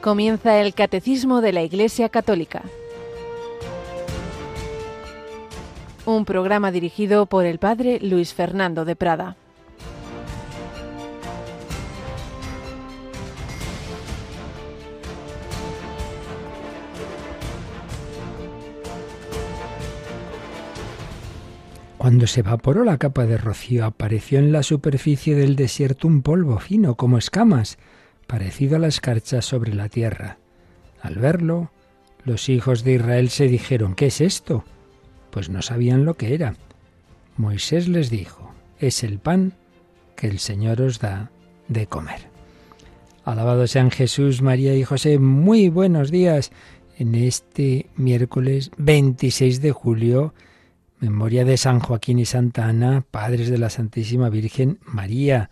Comienza el Catecismo de la Iglesia Católica. Un programa dirigido por el Padre Luis Fernando de Prada. Cuando se evaporó la capa de rocío, apareció en la superficie del desierto un polvo fino como escamas, parecido a la escarcha sobre la tierra. Al verlo, los hijos de Israel se dijeron, ¿qué es esto? Pues no sabían lo que era. Moisés les dijo, es el pan que el Señor os da de comer. Alabado sean Jesús, María y José. Muy buenos días en este miércoles 26 de julio Memoria de San Joaquín y Santa Ana, padres de la Santísima Virgen María.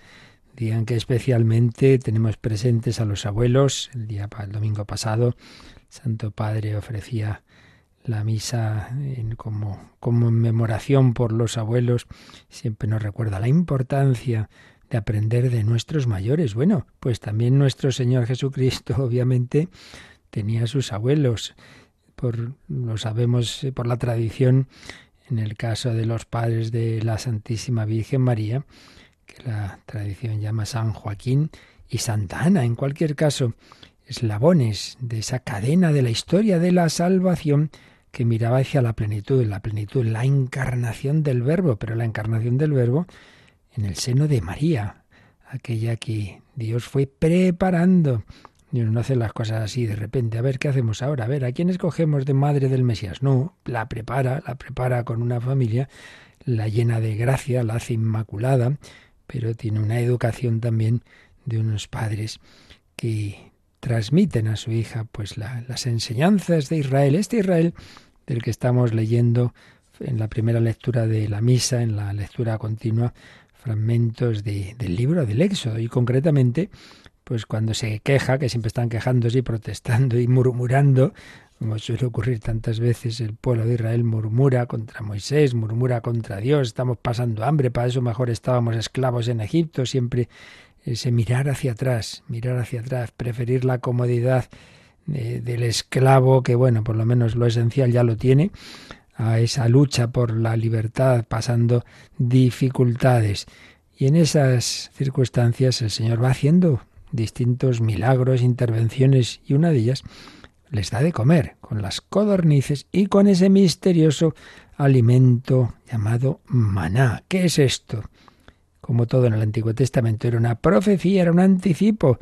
Digan que especialmente tenemos presentes a los abuelos. El día el domingo pasado, Santo Padre ofrecía la misa en como conmemoración por los abuelos. Siempre nos recuerda la importancia de aprender de nuestros mayores. Bueno, pues también nuestro Señor Jesucristo, obviamente, tenía sus abuelos. Por, lo sabemos eh, por la tradición en el caso de los padres de la Santísima Virgen María, que la tradición llama San Joaquín y Santa Ana, en cualquier caso, eslabones de esa cadena de la historia de la salvación que miraba hacia la plenitud, la plenitud, la encarnación del Verbo, pero la encarnación del Verbo en el seno de María, aquella que Dios fue preparando Dios no hace las cosas así de repente. A ver, ¿qué hacemos ahora? A ver, ¿a quién escogemos de madre del Mesías? No, la prepara, la prepara con una familia, la llena de gracia, la hace inmaculada, pero tiene una educación también de unos padres que transmiten a su hija pues las enseñanzas de Israel. Este Israel del que estamos leyendo en la primera lectura de la misa, en la lectura continua, fragmentos del libro del Éxodo y concretamente pues cuando se queja, que siempre están quejándose y protestando y murmurando, como suele ocurrir tantas veces, el pueblo de Israel murmura contra Moisés, murmura contra Dios, estamos pasando hambre, para eso mejor estábamos esclavos en Egipto, siempre ese mirar hacia atrás, mirar hacia atrás, preferir la comodidad del esclavo, que bueno, por lo menos lo esencial ya lo tiene, a esa lucha por la libertad, pasando dificultades. Y en esas circunstancias el Señor va haciendo distintos milagros, intervenciones y una de ellas les da de comer con las codornices y con ese misterioso alimento llamado maná. ¿Qué es esto? Como todo en el Antiguo Testamento era una profecía, era un anticipo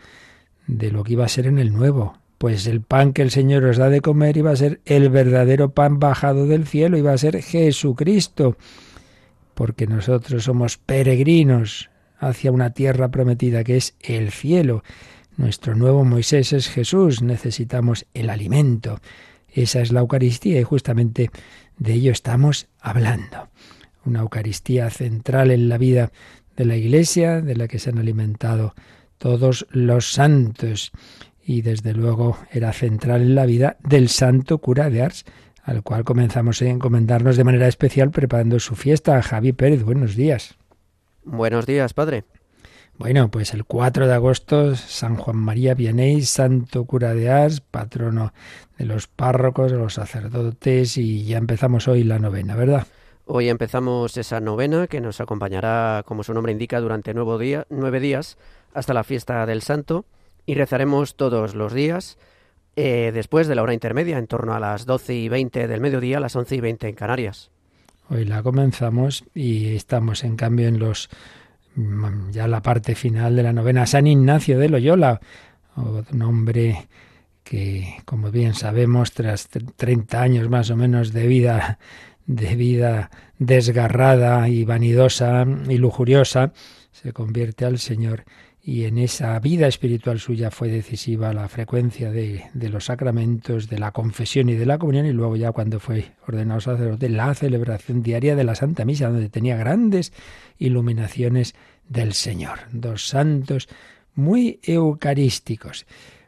de lo que iba a ser en el Nuevo. Pues el pan que el Señor os da de comer iba a ser el verdadero pan bajado del cielo, iba a ser Jesucristo, porque nosotros somos peregrinos, hacia una tierra prometida que es el cielo. Nuestro nuevo Moisés es Jesús, necesitamos el alimento. Esa es la Eucaristía y justamente de ello estamos hablando. Una Eucaristía central en la vida de la Iglesia, de la que se han alimentado todos los santos y desde luego era central en la vida del santo cura de Ars, al cual comenzamos a encomendarnos de manera especial preparando su fiesta. Javi Pérez, buenos días. Buenos días, padre. Bueno, pues el 4 de agosto, San Juan María Vianney, santo cura de Ars, patrono de los párrocos, de los sacerdotes, y ya empezamos hoy la novena, ¿verdad? Hoy empezamos esa novena que nos acompañará, como su nombre indica, durante nueve, día, nueve días hasta la fiesta del santo y rezaremos todos los días eh, después de la hora intermedia, en torno a las doce y veinte del mediodía, a las once y veinte en Canarias. Hoy la comenzamos y estamos en cambio en los ya la parte final de la novena San Ignacio de Loyola, un hombre que, como bien sabemos, tras 30 años más o menos de vida de vida desgarrada y vanidosa y lujuriosa, se convierte al Señor y en esa vida espiritual suya fue decisiva la frecuencia de, de, los sacramentos, de la confesión y de la comunión, y luego ya cuando fue ordenado sacerdote, la celebración diaria de la Santa Misa, donde tenía grandes iluminaciones del Señor. Dos santos muy eucarísticos.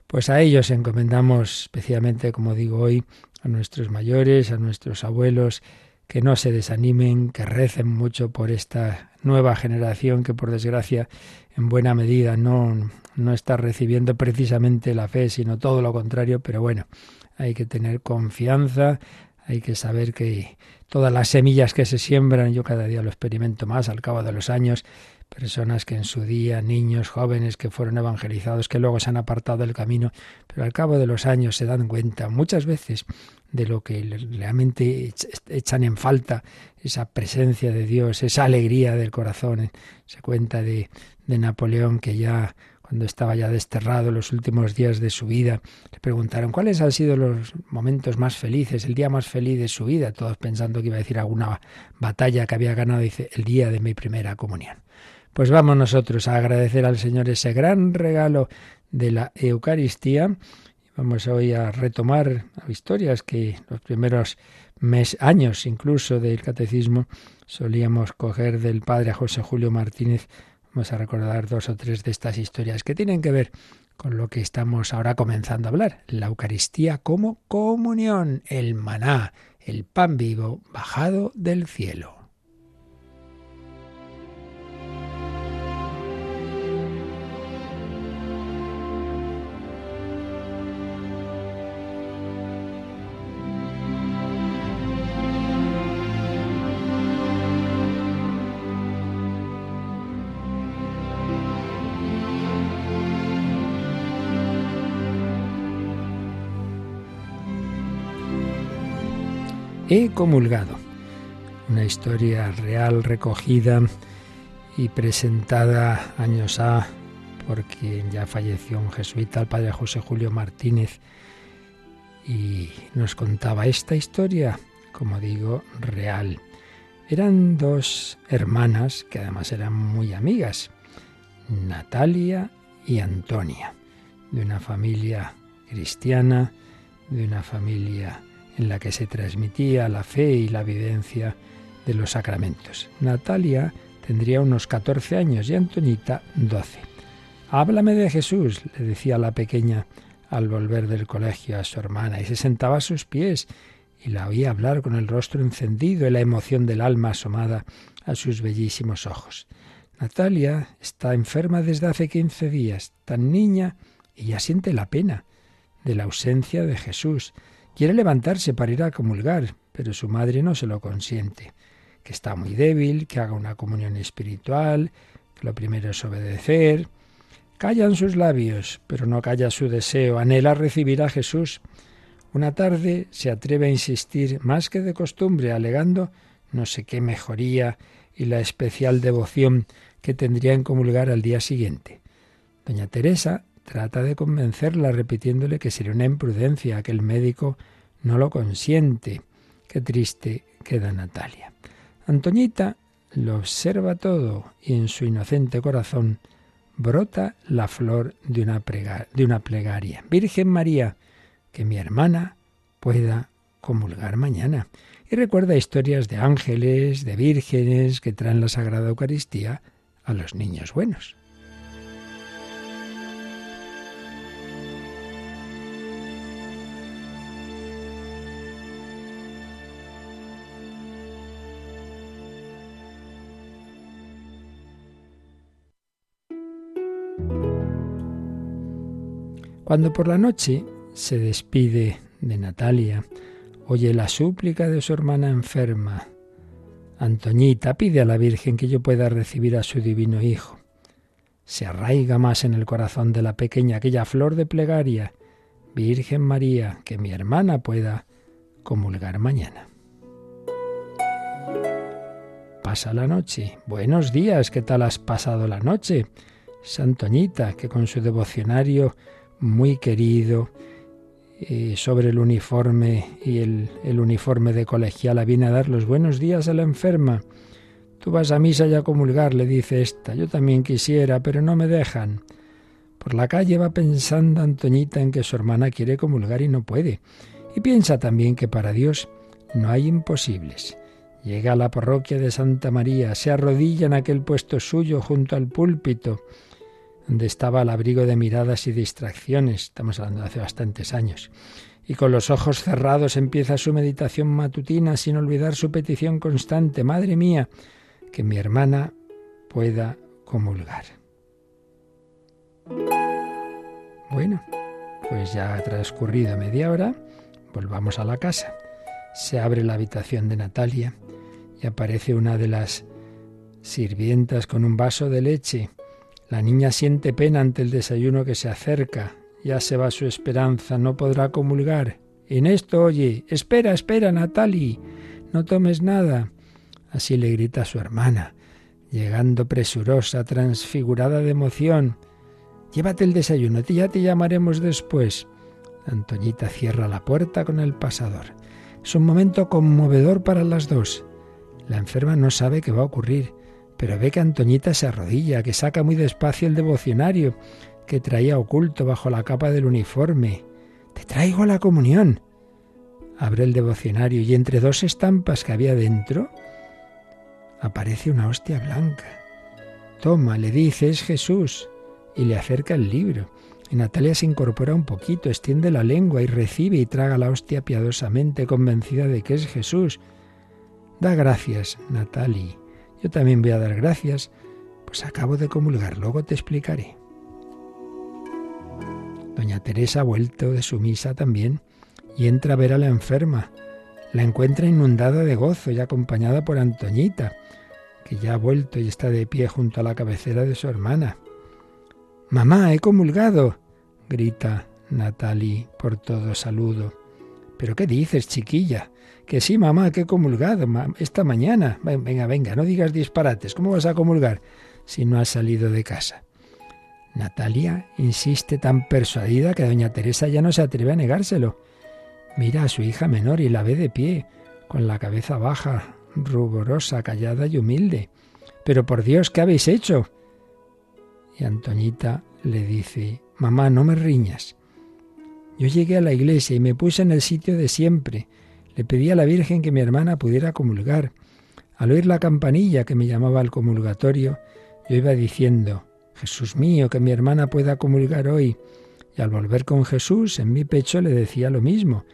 Pues a ellos encomendamos especialmente, como digo hoy, a nuestros mayores, a nuestros abuelos, que no se desanimen, que recen mucho por esta nueva generación que por desgracia en buena medida no, no está recibiendo precisamente la fe, sino todo lo contrario, pero bueno, hay que tener confianza, hay que saber que todas las semillas que se siembran, yo cada día lo experimento más al cabo de los años, personas que en su día, niños, jóvenes que fueron evangelizados, que luego se han apartado del camino, pero al cabo de los años se dan cuenta muchas veces de lo que realmente echan en falta, esa presencia de Dios, esa alegría del corazón. Se cuenta de, de Napoleón que ya cuando estaba ya desterrado los últimos días de su vida, le preguntaron cuáles han sido los momentos más felices, el día más feliz de su vida, todos pensando que iba a decir alguna batalla que había ganado, dice, el día de mi primera comunión. Pues vamos nosotros a agradecer al Señor ese gran regalo de la Eucaristía. Vamos hoy a retomar historias que los primeros mes, años incluso del catecismo solíamos coger del padre José Julio Martínez. Vamos a recordar dos o tres de estas historias que tienen que ver con lo que estamos ahora comenzando a hablar. La Eucaristía como comunión, el maná, el pan vivo bajado del cielo. He comulgado. Una historia real recogida y presentada años A por quien ya falleció un jesuita, el padre José Julio Martínez, y nos contaba esta historia, como digo, real. Eran dos hermanas que además eran muy amigas, Natalia y Antonia, de una familia cristiana, de una familia en la que se transmitía la fe y la vivencia de los sacramentos. Natalia tendría unos 14 años y Antonita 12. Háblame de Jesús, le decía la pequeña al volver del colegio a su hermana, y se sentaba a sus pies y la oía hablar con el rostro encendido y la emoción del alma asomada a sus bellísimos ojos. Natalia está enferma desde hace 15 días, tan niña, y ya siente la pena de la ausencia de Jesús. Quiere levantarse para ir a comulgar, pero su madre no se lo consiente, que está muy débil, que haga una comunión espiritual, que lo primero es obedecer. Callan sus labios, pero no calla su deseo, anhela recibir a Jesús. Una tarde se atreve a insistir más que de costumbre, alegando no sé qué mejoría y la especial devoción que tendría en comulgar al día siguiente. Doña Teresa Trata de convencerla repitiéndole que sería una imprudencia, que el médico no lo consiente. Qué triste queda Natalia. Antoñita lo observa todo y en su inocente corazón brota la flor de una, de una plegaria. Virgen María, que mi hermana pueda comulgar mañana. Y recuerda historias de ángeles, de vírgenes que traen la Sagrada Eucaristía a los niños buenos. Cuando por la noche se despide de Natalia, oye la súplica de su hermana enferma. Antoñita pide a la Virgen que yo pueda recibir a su divino Hijo. Se arraiga más en el corazón de la pequeña aquella flor de plegaria. Virgen María, que mi hermana pueda comulgar mañana. Pasa la noche. Buenos días, ¿qué tal has pasado la noche? Santoñita, que con su devocionario muy querido eh, sobre el uniforme y el, el uniforme de colegiala viene a dar los buenos días a la enferma. Tú vas a misa y a comulgar, le dice esta. Yo también quisiera, pero no me dejan. Por la calle va pensando Antoñita en que su hermana quiere comulgar y no puede. Y piensa también que para Dios no hay imposibles. Llega a la parroquia de Santa María, se arrodilla en aquel puesto suyo junto al púlpito donde estaba al abrigo de miradas y distracciones, estamos hablando de hace bastantes años, y con los ojos cerrados empieza su meditación matutina sin olvidar su petición constante, Madre mía, que mi hermana pueda comulgar. Bueno, pues ya ha transcurrido media hora, volvamos a la casa. Se abre la habitación de Natalia y aparece una de las sirvientas con un vaso de leche. La niña siente pena ante el desayuno que se acerca. Ya se va su esperanza, no podrá comulgar. En esto, oye, espera, espera, Natalie, no tomes nada. Así le grita su hermana, llegando presurosa, transfigurada de emoción. Llévate el desayuno, ya te llamaremos después. Antoñita cierra la puerta con el pasador. Es un momento conmovedor para las dos. La enferma no sabe qué va a ocurrir, pero ve que Antoñita se arrodilla, que saca muy despacio el devocionario que traía oculto bajo la capa del uniforme. Te traigo la comunión. Abre el devocionario y entre dos estampas que había dentro aparece una hostia blanca. Toma, le dice, es Jesús y le acerca el libro. Y Natalia se incorpora un poquito, extiende la lengua y recibe y traga la hostia piadosamente, convencida de que es Jesús. Da gracias, Natalie. Yo también voy a dar gracias, pues acabo de comulgar, luego te explicaré. Doña Teresa ha vuelto de su misa también y entra a ver a la enferma. La encuentra inundada de gozo y acompañada por Antoñita, que ya ha vuelto y está de pie junto a la cabecera de su hermana. Mamá, he comulgado, grita Natalie por todo saludo. ¿Pero qué dices, chiquilla? Que sí, mamá, que he comulgado esta mañana. Venga, venga, no digas disparates. ¿Cómo vas a comulgar si no has salido de casa? Natalia insiste tan persuadida que doña Teresa ya no se atreve a negárselo. Mira a su hija menor y la ve de pie, con la cabeza baja, ruborosa, callada y humilde. Pero por Dios, ¿qué habéis hecho? Y Antoñita le dice, Mamá, no me riñas. Yo llegué a la iglesia y me puse en el sitio de siempre. Le pedí a la Virgen que mi hermana pudiera comulgar. Al oír la campanilla que me llamaba al comulgatorio, yo iba diciendo, Jesús mío, que mi hermana pueda comulgar hoy. Y al volver con Jesús, en mi pecho le decía lo mismo.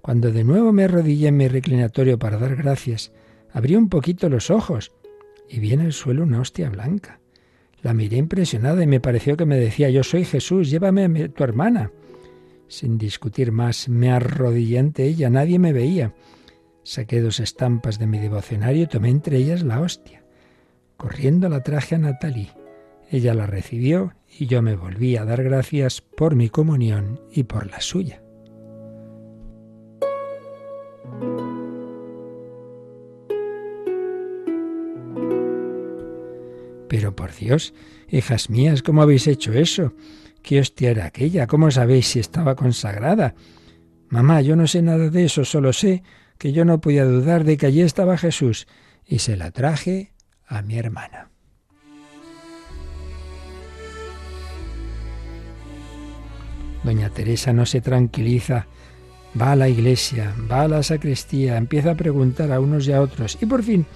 Cuando de nuevo me arrodillé en mi reclinatorio para dar gracias, abrí un poquito los ojos y vi en el suelo una hostia blanca. La miré impresionada y me pareció que me decía, yo soy Jesús, llévame a tu hermana. Sin discutir más, me arrodillé ante ella, nadie me veía. Saqué dos estampas de mi devocionario y tomé entre ellas la hostia. Corriendo la traje a Natalie. Ella la recibió y yo me volví a dar gracias por mi comunión y por la suya. Pero por Dios, hijas mías, ¿cómo habéis hecho eso? ¿Qué hostia era aquella? ¿Cómo sabéis si estaba consagrada? Mamá, yo no sé nada de eso, solo sé que yo no podía dudar de que allí estaba Jesús y se la traje a mi hermana. Doña Teresa no se tranquiliza, va a la iglesia, va a la sacristía, empieza a preguntar a unos y a otros y por fin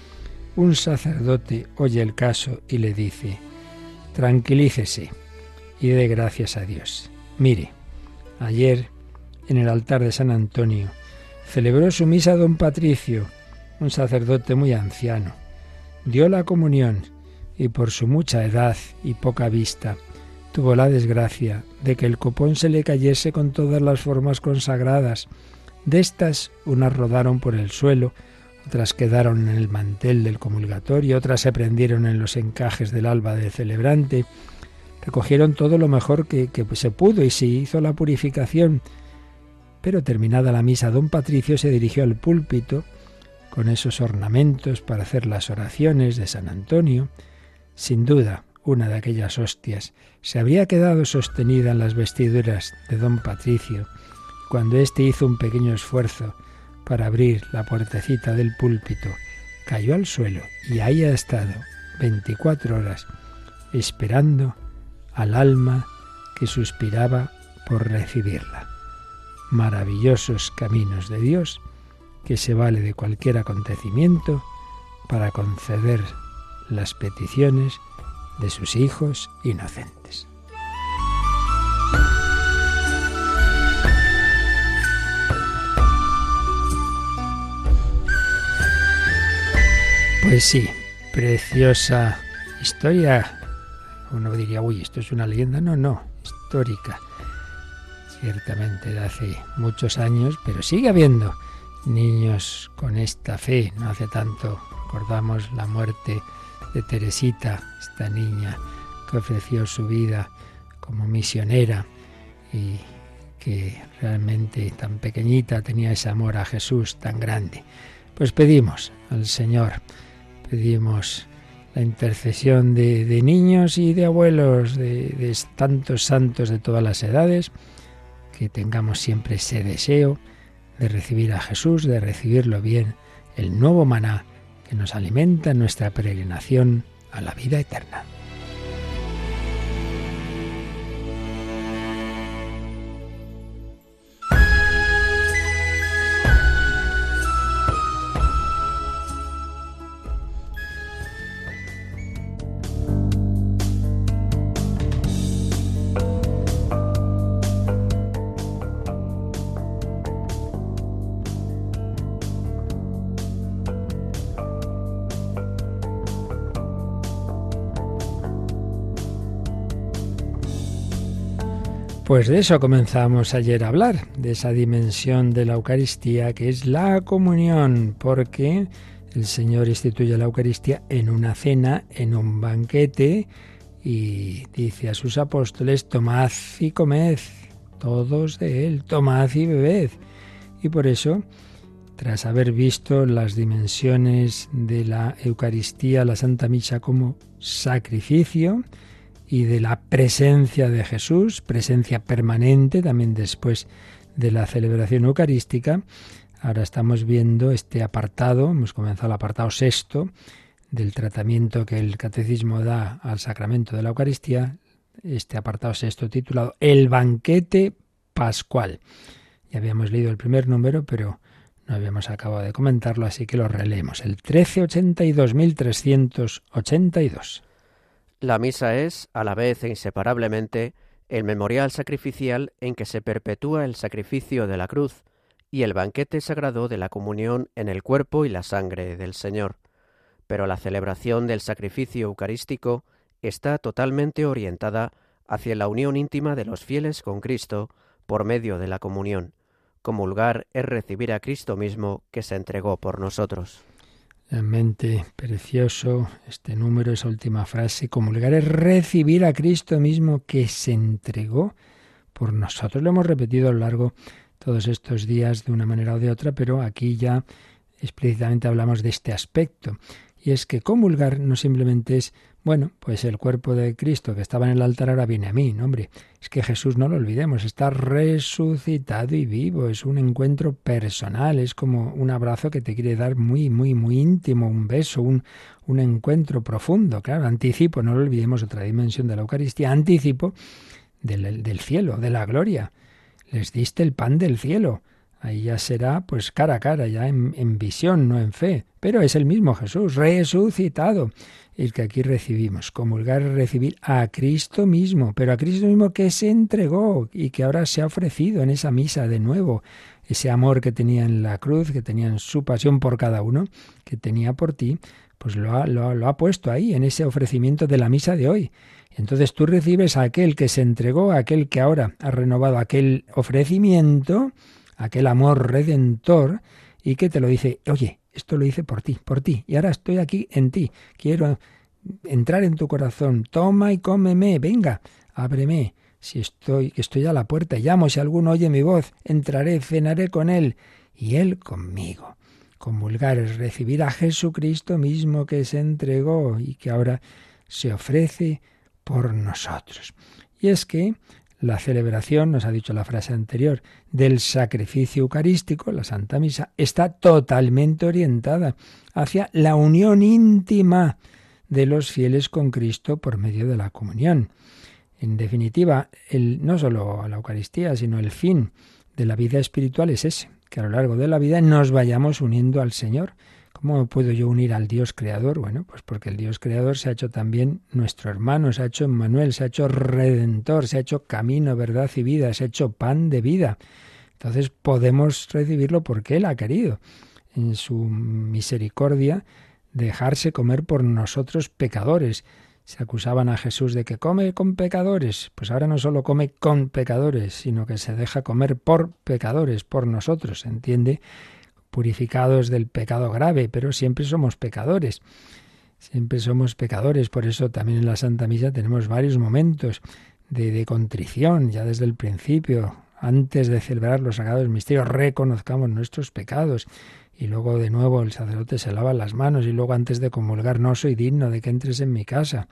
un sacerdote oye el caso y le dice, tranquilícese y dé gracias a Dios. Mire, ayer en el altar de San Antonio celebró su misa don Patricio, un sacerdote muy anciano. Dio la comunión y por su mucha edad y poca vista tuvo la desgracia de que el copón se le cayese con todas las formas consagradas. De estas unas rodaron por el suelo, otras quedaron en el mantel del comulgatorio, otras se prendieron en los encajes del alba del celebrante. Recogieron todo lo mejor que, que se pudo y se hizo la purificación. Pero terminada la misa, don Patricio se dirigió al púlpito con esos ornamentos para hacer las oraciones de San Antonio. Sin duda, una de aquellas hostias se habría quedado sostenida en las vestiduras de don Patricio cuando éste hizo un pequeño esfuerzo para abrir la puertecita del púlpito, cayó al suelo y ahí ha estado 24 horas esperando al alma que suspiraba por recibirla. Maravillosos caminos de Dios que se vale de cualquier acontecimiento para conceder las peticiones de sus hijos inocentes. Pues sí, preciosa historia. Uno diría, uy, esto es una leyenda. No, no, histórica. ciertamente de hace muchos años, pero sigue habiendo niños con esta fe. No hace tanto recordamos la muerte de Teresita, esta niña que ofreció su vida como misionera y que realmente tan pequeñita tenía ese amor a Jesús tan grande. Pues pedimos al Señor, pedimos la intercesión de, niños y de abuelos, de, de tantos santos de todas las edades, que tengamos siempre ese deseo de recibir a Jesús, de recibirlo bien, el nuevo maná que nos alimenta en nuestra peregrinación a la vida eterna. Pues de eso comenzamos ayer a hablar, de esa dimensión de la Eucaristía que es la comunión, porque el Señor instituye la Eucaristía en una cena, en un banquete, y dice a sus apóstoles, tomad y comed, todos de él, tomad y bebed. Y por eso, tras haber visto las dimensiones de la Eucaristía, la Santa Misa como sacrificio, y de la presencia de Jesús, presencia permanente también después de la celebración eucarística. Ahora estamos viendo este apartado, hemos comenzado el apartado sexto del tratamiento que el catecismo da al sacramento de la Eucaristía, este apartado sexto titulado El banquete pascual. Ya habíamos leído el primer número, pero no habíamos acabado de comentarlo, así que lo releemos. El 1382.382. La misa es, a la vez e inseparablemente, el memorial sacrificial en que se perpetúa el sacrificio de la cruz y el banquete sagrado de la comunión en el cuerpo y la sangre del Señor. Pero la celebración del sacrificio eucarístico está totalmente orientada hacia la unión íntima de los fieles con Cristo por medio de la comunión. Comulgar es recibir a Cristo mismo que se entregó por nosotros. Realmente precioso este número, esa última frase. Comulgar es recibir a Cristo mismo que se entregó por nosotros. Lo hemos repetido a lo largo todos estos días de una manera o de otra, pero aquí ya explícitamente hablamos de este aspecto. Y es que comulgar no simplemente es bueno, pues el cuerpo de Cristo que estaba en el altar ahora viene a mí, ¿no, hombre? Es que Jesús, no lo olvidemos, está resucitado y vivo, es un encuentro personal, es como un abrazo que te quiere dar muy, muy, muy íntimo, un beso, un, un encuentro profundo, claro, anticipo, no lo olvidemos, otra dimensión de la Eucaristía, anticipo del, del cielo, de la gloria. Les diste el pan del cielo. Ahí ya será pues cara a cara, ya en, en visión, no en fe. Pero es el mismo Jesús, resucitado el que aquí recibimos. Comulgar es recibir a Cristo mismo, pero a Cristo mismo que se entregó y que ahora se ha ofrecido en esa misa de nuevo. Ese amor que tenía en la cruz, que tenía en su pasión por cada uno, que tenía por ti, pues lo ha, lo, ha puesto ahí, en ese ofrecimiento de la misa de hoy. Entonces tú recibes a aquel que se entregó, a aquel que ahora ha renovado aquel ofrecimiento, aquel amor redentor, y que te lo dice, oye, esto lo hice por ti, por ti, y ahora estoy aquí en ti, quiero entrar en tu corazón, toma y cómeme, venga, ábreme, si estoy, estoy a la puerta, llamo, si alguno oye mi voz, entraré, cenaré con él, y él conmigo. Convulgar es recibir a Jesucristo mismo que se entregó y que ahora se ofrece por nosotros. Y es que la celebración, nos ha dicho la frase anterior, del sacrificio eucarístico, la Santa Misa, está totalmente orientada hacia la unión íntima de los fieles con Cristo por medio de la comunión. En definitiva, el, no solo la Eucaristía, sino el fin de la vida espiritual es ese, que a lo largo de la vida nos vayamos uniendo al Señor ¿Cómo puedo yo unir al Dios creador? Bueno, pues porque el Dios creador se ha hecho también nuestro hermano, se ha hecho Emmanuel, se ha hecho redentor, se ha hecho camino, verdad y vida, se ha hecho pan de vida. Entonces podemos recibirlo porque Él ha querido, en su misericordia, dejarse comer por nosotros pecadores. se acusaban a Jesús de que come con pecadores, pues ahora no solo come con pecadores, sino que se deja comer por pecadores, por nosotros, ¿se entiende? Purificados del pecado grave, pero siempre somos pecadores. Siempre somos pecadores, por eso también en la Santa Misa tenemos varios momentos de, de contrición, ya desde el principio, antes de celebrar los sagrados misterios, reconozcamos nuestros pecados y luego de nuevo el sacerdote se lava las manos y luego antes de comulgar no soy digno de que entres en mi casa.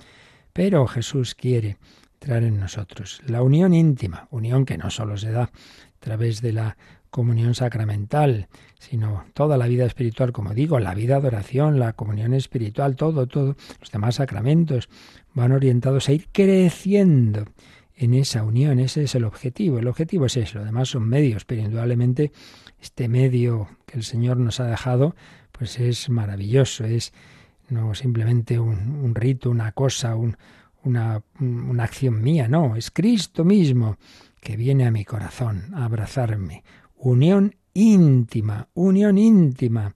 Pero Jesús quiere entrar en nosotros. La unión íntima, unión que no solo se da a través de la comunión sacramental, sino toda la vida espiritual, como digo, la vida de la comunión espiritual, todo, todo, los demás sacramentos van orientados a ir creciendo en esa unión, ese es el objetivo. El objetivo es eso, lo demás son medios, pero indudablemente este medio que el Señor nos ha dejado, pues es maravilloso, es no simplemente un, rito, una cosa, una, una acción mía, no, es Cristo mismo que viene a mi corazón a abrazarme. Unión íntima, unión íntima.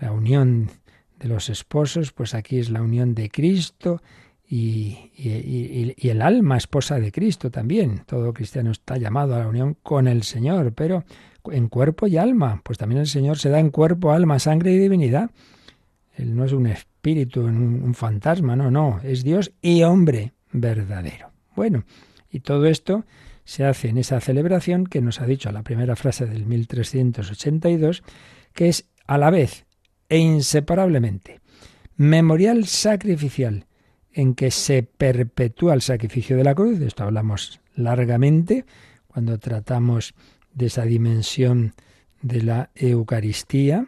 La unión de los esposos, pues aquí es la unión de Cristo y, el alma esposa de Cristo también. Todo cristiano está llamado a la unión con el Señor, pero en cuerpo y alma. Pues también el Señor se da en cuerpo, alma, sangre y divinidad. Él no es un espíritu, un fantasma, no, no, es Dios y hombre verdadero. Bueno, y todo esto se hace en esa celebración que nos ha dicho la primera frase del 1382, que es a la vez e inseparablemente memorial sacrificial en que se perpetúa el sacrificio de la cruz, de esto hablamos largamente cuando tratamos de esa dimensión de la Eucaristía,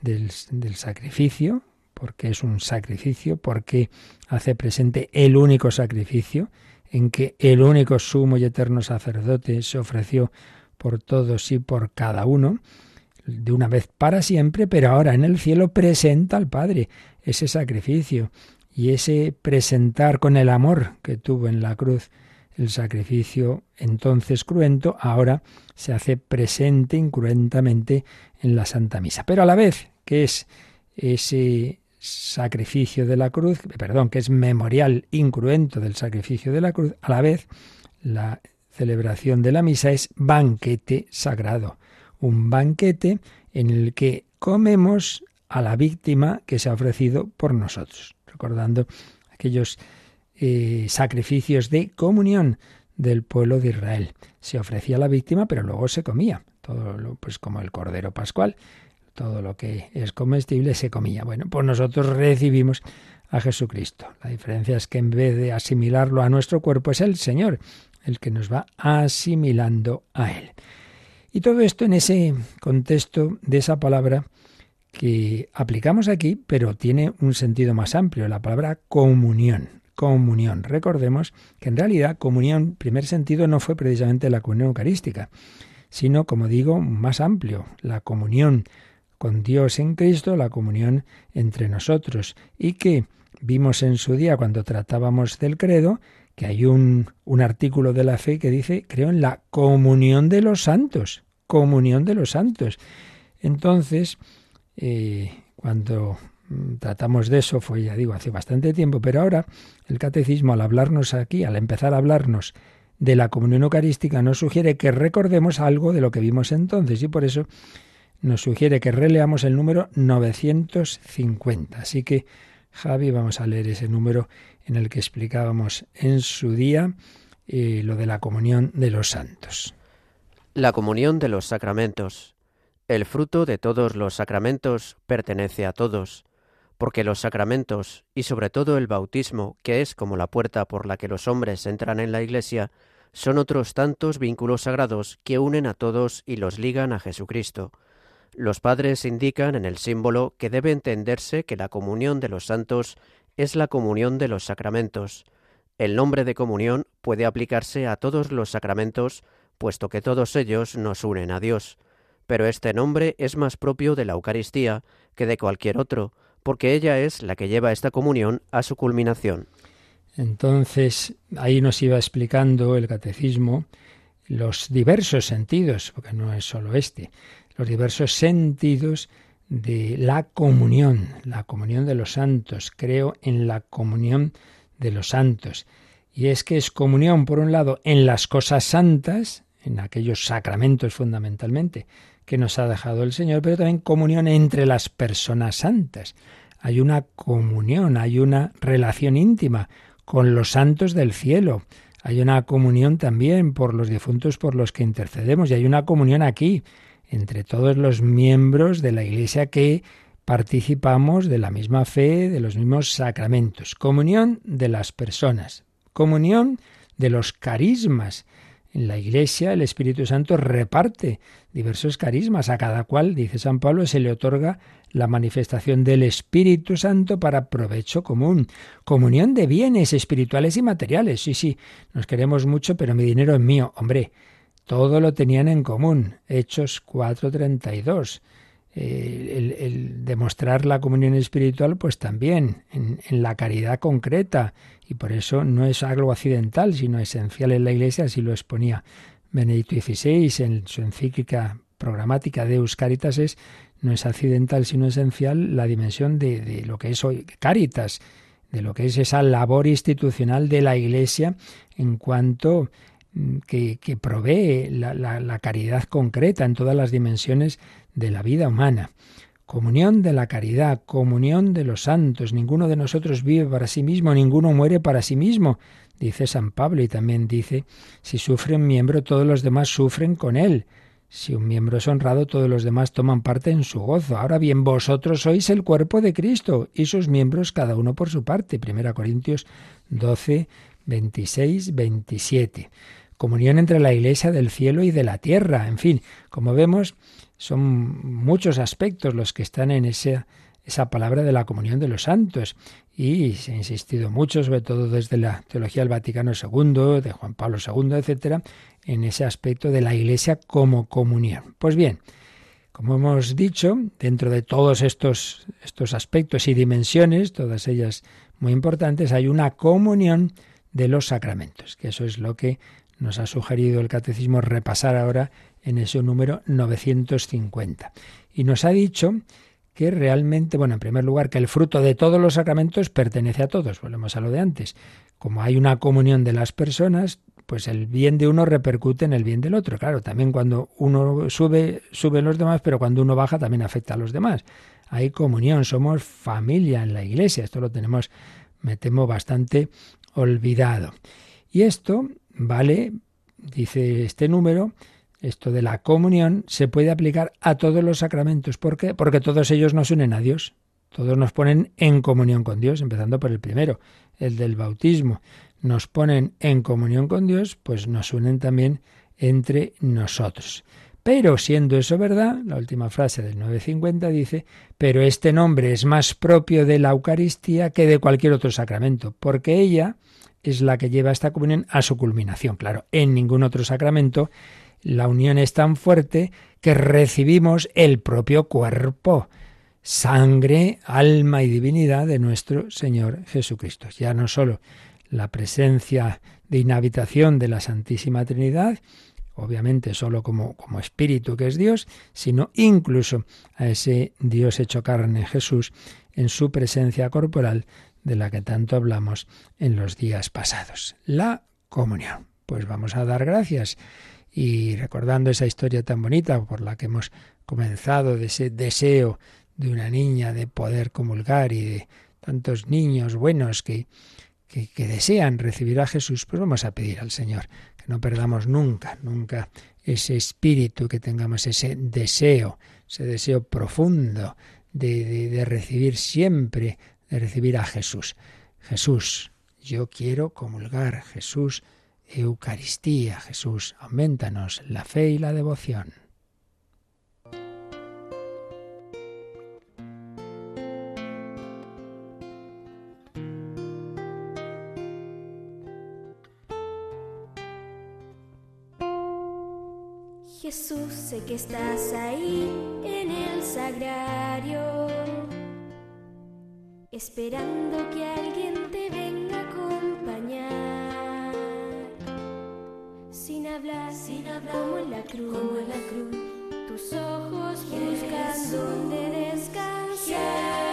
del, sacrificio, porque es un sacrificio, porque hace presente el único sacrificio, en que el único sumo y eterno sacerdote se ofreció por todos y por cada uno, de una vez para siempre, pero ahora en el cielo presenta al Padre ese sacrificio y ese presentar con el amor que tuvo en la cruz el sacrificio entonces cruento, ahora se hace presente incruentamente en la Santa Misa. Pero a la vez que es ese sacrificio de la cruz, perdón, que es memorial incruento del sacrificio de la cruz, a la vez la celebración de la misa es banquete sagrado, un banquete en el que comemos a la víctima que se ha ofrecido por nosotros, recordando aquellos eh, sacrificios de comunión del pueblo de Israel. Se ofrecía la víctima, pero luego se comía. Todo lo, pues como el cordero pascual, todo lo que es comestible se comía. Bueno, pues nosotros recibimos a Jesucristo. La diferencia es que en vez de asimilarlo a nuestro cuerpo es el Señor el que nos va asimilando a Él. Y todo esto en ese contexto de esa palabra que aplicamos aquí, pero tiene un sentido más amplio, la palabra comunión comunión. Recordemos que en realidad comunión, primer sentido, no fue precisamente la comunión eucarística, sino, como digo, más amplio, la comunión con Dios en Cristo, la comunión entre nosotros, y que vimos en su día cuando tratábamos del credo, que hay un, un artículo de la fe que dice, creo en la comunión de los santos, comunión de los santos. Entonces, eh, cuando Mm, tratamos de eso, fue ya digo, hace bastante tiempo, pero ahora el catecismo al hablarnos aquí, al empezar a hablarnos de la comunión eucarística, nos sugiere que recordemos algo de lo que vimos entonces y por eso nos sugiere que releamos el número 950. Así que, Javi, vamos a leer ese número en el que explicábamos en su día eh, lo de la comunión de los santos. La comunión de los sacramentos. El fruto de todos los sacramentos pertenece a todos porque los sacramentos, y sobre todo el bautismo, que es como la puerta por la que los hombres entran en la Iglesia, son otros tantos vínculos sagrados que unen a todos y los ligan a Jesucristo. Los padres indican en el símbolo que debe entenderse que la comunión de los santos es la comunión de los sacramentos. El nombre de comunión puede aplicarse a todos los sacramentos, puesto que todos ellos nos unen a Dios. Pero este nombre es más propio de la Eucaristía que de cualquier otro, porque ella es la que lleva esta comunión a su culminación. Entonces, ahí nos iba explicando el catecismo los diversos sentidos, porque no es solo este, los diversos sentidos de la comunión, la comunión de los santos. Creo en la comunión de los santos. Y es que es comunión, por un lado, en las cosas santas, en aquellos sacramentos fundamentalmente que nos ha dejado el Señor, pero también comunión entre las personas santas. Hay una comunión, hay una relación íntima con los santos del cielo. Hay una comunión también por los difuntos por los que intercedemos y hay una comunión aquí entre todos los miembros de la Iglesia que participamos de la misma fe, de los mismos sacramentos. Comunión de las personas, comunión de los carismas. En la Iglesia el Espíritu Santo reparte diversos carismas. A cada cual, dice San Pablo, se le otorga la manifestación del Espíritu Santo para provecho común. Comunión de bienes espirituales y materiales. Sí, sí, nos queremos mucho, pero mi dinero es mío. Hombre, todo lo tenían en común. Hechos 4.32. Eh, el, el, demostrar la comunión espiritual, pues también en, la caridad concreta. Y por eso no es algo accidental, sino esencial en la Iglesia, así lo exponía Benedicto XVI en su encíclica programática de Caritas, es no es accidental sino esencial la dimensión de, de, lo que es hoy Caritas, de lo que es esa labor institucional de la Iglesia en cuanto que, que provee la, la, caridad concreta en todas las dimensiones de la vida humana. Comunión de la caridad, comunión de los santos. Ninguno de nosotros vive para sí mismo, ninguno muere para sí mismo, dice San Pablo, y también dice, si sufre un miembro, todos los demás sufren con él. Si un miembro es honrado, todos los demás toman parte en su gozo. Ahora bien, vosotros sois el cuerpo de Cristo y sus miembros cada uno por su parte. Primera Corintios 12, 26, 27. Comunión entre la Iglesia del cielo y de la tierra. En fin, como vemos, son muchos aspectos los que están en esa, esa palabra de la comunión de los santos. Y se ha insistido mucho, sobre todo desde la teología del Vaticano II, de Juan Pablo II, etcétera, en ese aspecto de la Iglesia como comunión. Pues bien, como hemos dicho, dentro de todos estos, estos aspectos y dimensiones, todas ellas muy importantes, hay una comunión de los sacramentos, que eso es lo que nos ha sugerido el catecismo repasar ahora en ese número 950. Y nos ha dicho que realmente, bueno, en primer lugar, que el fruto de todos los sacramentos pertenece a todos. Volvemos a lo de antes. Como hay una comunión de las personas, pues el bien de uno repercute en el bien del otro. Claro, también cuando uno sube, suben los demás, pero cuando uno baja también afecta a los demás. Hay comunión, somos familia en la iglesia. Esto lo tenemos, me temo, bastante olvidado. Y esto vale, dice este número, esto de la comunión se puede aplicar a todos los sacramentos. ¿Por qué? Porque todos ellos nos unen a Dios. Todos nos ponen en comunión con Dios, empezando por el primero, el del bautismo. Nos ponen en comunión con Dios, pues nos unen también entre nosotros. Pero siendo eso verdad, la última frase del 950 dice, pero este nombre es más propio de la Eucaristía que de cualquier otro sacramento, porque ella es la que lleva esta comunión a su culminación. Claro, en ningún otro sacramento la unión es tan fuerte que recibimos el propio cuerpo, sangre, alma y divinidad de nuestro Señor Jesucristo. Ya no solo la presencia de inhabitación de la Santísima Trinidad, obviamente solo como, como espíritu que es Dios, sino incluso a ese Dios hecho carne Jesús en su presencia corporal de la que tanto hablamos en los días pasados. La comunión. Pues vamos a dar gracias y recordando esa historia tan bonita por la que hemos comenzado, de ese deseo de una niña de poder comulgar y de tantos niños buenos que, que, que, desean recibir a Jesús, pues vamos a pedir al Señor que no perdamos nunca, nunca ese espíritu, que tengamos ese deseo, ese deseo profundo de, de, de recibir siempre, de recibir a Jesús. Jesús, yo quiero comulgar, Jesús, Eucaristía, Jesús, aumentanos la fe y la devoción. Sé que estás ahí en el sagrario, esperando que alguien te venga a acompañar sin hablar, sin hablar, como en la cruz, como en la cruz. Tus ojos buscan donde descansar.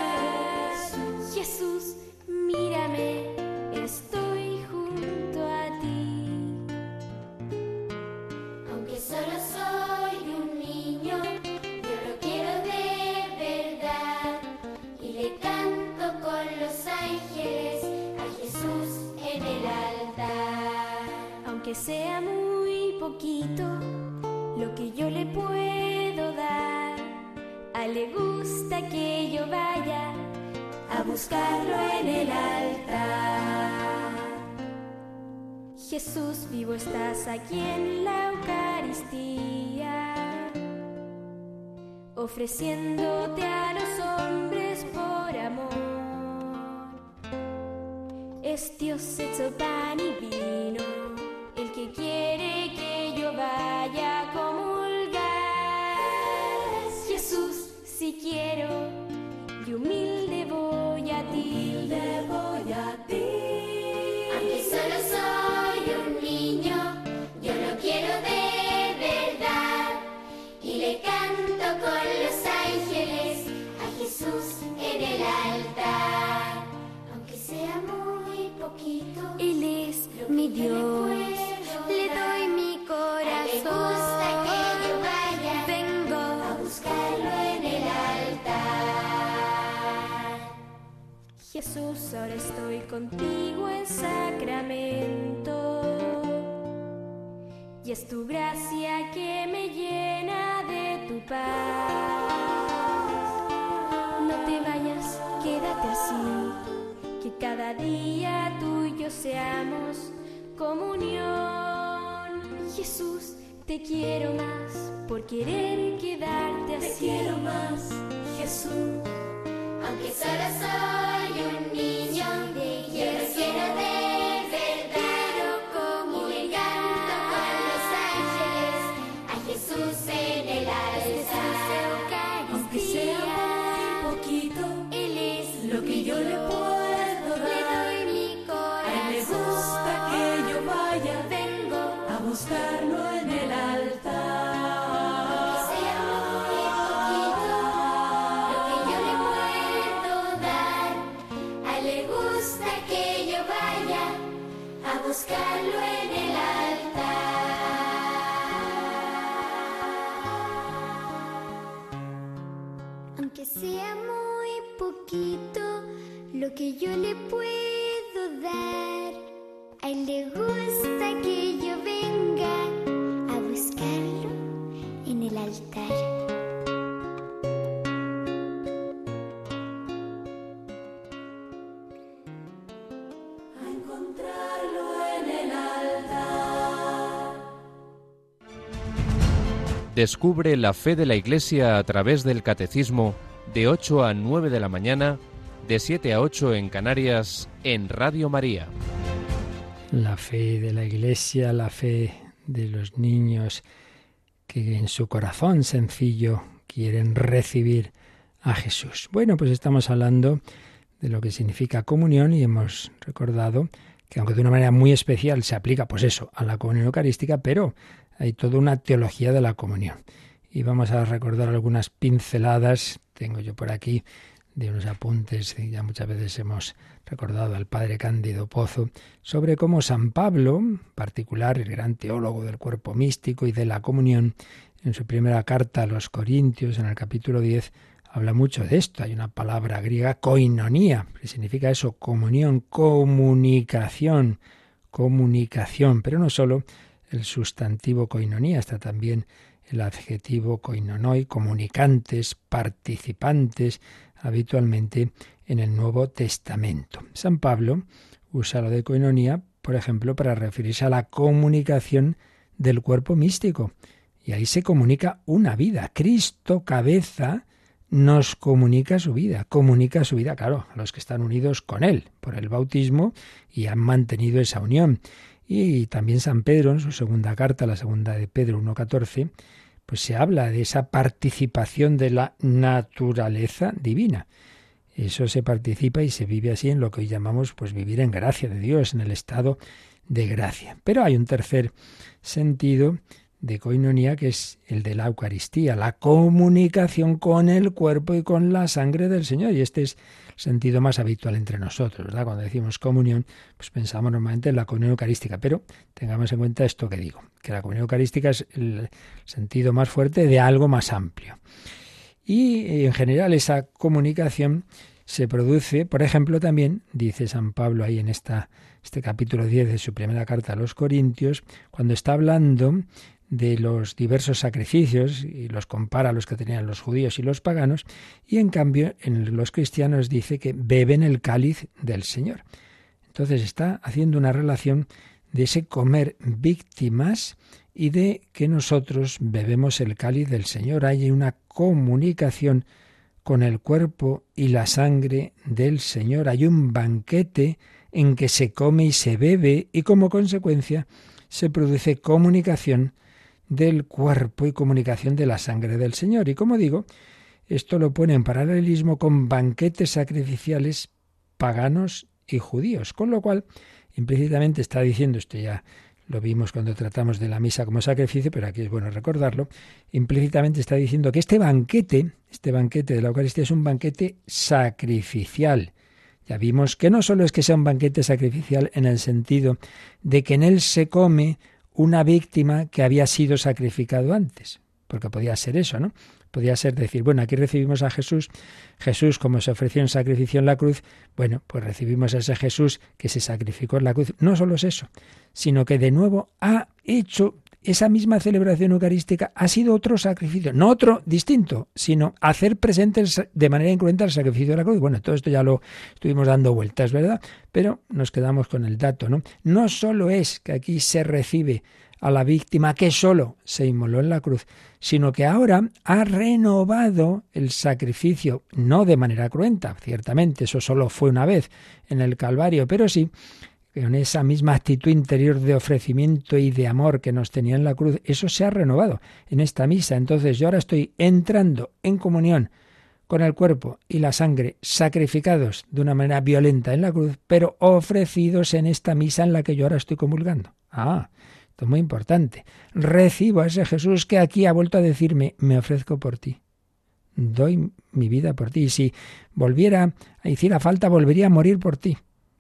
Aquí en la Eucaristía, ofreciéndote a los hombres por amor. Es Dios hecho pan Dios, le doy mi le gusta corazón. que yo vaya Vengo a buscarlo en el altar. Jesús, ahora estoy contigo en sacramento. Y es tu gracia que me llena de tu paz. No te vayas, quédate así. Que cada día tú y yo seamos comunión. Jesús, te quiero más por querer quedarte Te así. quiero más, Jesús. Aunque solo soy un niño, que yo le puedo dar. A él le gusta que yo venga a buscarlo en el altar. A encontrarlo en el altar. Descubre la fe de la Iglesia a través del Catecismo de 8 a 9 de la mañana, de 7 a 8 en Canarias, en Radio María. La fe de la Iglesia, la fe de los niños que en su corazón sencillo quieren recibir a Jesús. Bueno, pues estamos hablando de lo que significa comunión y hemos recordado que aunque de una manera muy especial se aplica pues eso a la comunión eucarística, pero hay toda una teología de la comunión. Y vamos a recordar algunas pinceladas, tengo yo por aquí de unos apuntes, y ya muchas veces hemos recordado al padre Cándido Pozo, sobre cómo San Pablo, particular el gran teólogo del cuerpo místico y de la comunión, en su primera carta a los Corintios, en el capítulo 10, habla mucho de esto. Hay una palabra griega, koinonía, que significa eso, comunión, comunicación, comunicación, pero no solo el sustantivo koinonía, está también el adjetivo koinonoi, comunicantes, participantes, habitualmente en el Nuevo Testamento. San Pablo usa lo de koinonía, por ejemplo, para referirse a la comunicación del cuerpo místico. Y ahí se comunica una vida. Cristo, cabeza, nos comunica su vida, comunica su vida, claro, a los que están unidos con Él por el bautismo y han mantenido esa unión. Y también San Pedro, en su segunda carta, la segunda de Pedro 1.14, pues se habla de esa participación de la naturaleza divina. Eso se participa y se vive así en lo que hoy llamamos pues vivir en gracia de Dios, en el estado de gracia. Pero hay un tercer sentido de coinonía que es el de la Eucaristía, la comunicación con el cuerpo y con la sangre del Señor. Y este es el sentido más habitual entre nosotros. Cuando decimos comunión, pues pensamos normalmente en la comunión eucarística, pero tengamos en cuenta esto que digo, que la comunión eucarística es el sentido más fuerte de algo más amplio. Y en general esa comunicación se produce, por ejemplo, también, dice San Pablo ahí en esta, este capítulo 10 de su primera carta a los Corintios, cuando está hablando de los diversos sacrificios y los compara a los que tenían los judíos y los paganos, y en cambio en los cristianos dice que beben el cáliz del Señor. Entonces está haciendo una relación de ese comer víctimas y de que nosotros bebemos el cáliz del Señor. Hay una comunicación con el cuerpo y la sangre del Señor. Hay un banquete en que se come y se bebe y como consecuencia se produce comunicación del cuerpo y comunicación de la sangre del Señor. Y como digo, esto lo pone en paralelismo con banquetes sacrificiales paganos y judíos, con lo cual implícitamente está diciendo, esto ya lo vimos cuando tratamos de la misa como sacrificio, pero aquí es bueno recordarlo, implícitamente está diciendo que este banquete, este banquete de la Eucaristía es un banquete sacrificial. Ya vimos que no solo es que sea un banquete sacrificial en el sentido de que en él se come una víctima que había sido sacrificado antes, porque podía ser eso, ¿no? Podía ser decir, bueno, aquí recibimos a Jesús, Jesús como se ofreció en sacrificio en la cruz, bueno, pues recibimos a ese Jesús que se sacrificó en la cruz. No solo es eso, sino que de nuevo ha hecho esa misma celebración eucarística ha sido otro sacrificio, no otro distinto, sino hacer presente de manera incruenta el sacrificio de la cruz. Bueno, todo esto ya lo estuvimos dando vueltas, ¿verdad? Pero nos quedamos con el dato, ¿no? No solo es que aquí se recibe a la víctima que solo se inmoló en la cruz, sino que ahora ha renovado el sacrificio, no de manera cruenta, ciertamente, eso solo fue una vez en el Calvario, pero sí con esa misma actitud interior de ofrecimiento y de amor que nos tenía en la cruz, eso se ha renovado en esta misa. Entonces yo ahora estoy entrando en comunión con el cuerpo y la sangre sacrificados de una manera violenta en la cruz, pero ofrecidos en esta misa en la que yo ahora estoy comulgando. Ah, esto es muy importante. Recibo a ese Jesús que aquí ha vuelto a decirme, me ofrezco por ti. Doy mi vida por ti. Y si volviera hiciera falta, volvería a morir por ti.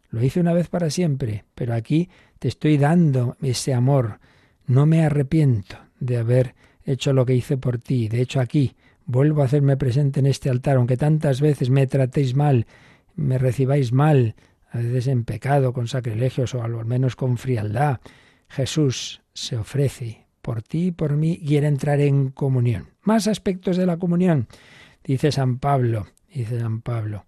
Lo hice una vez para siempre, pero aquí te estoy dando ese amor. No me arrepiento de haber hecho lo que hice por ti. De hecho, aquí vuelvo a hacerme presente en este altar, aunque tantas veces me tratéis mal, me recibáis mal, a veces en pecado, con sacrilegios o al menos con frialdad. Jesús se ofrece por ti y por mí, quiere entrar en comunión. Más aspectos de la comunión, dice San Pablo, dice San Pablo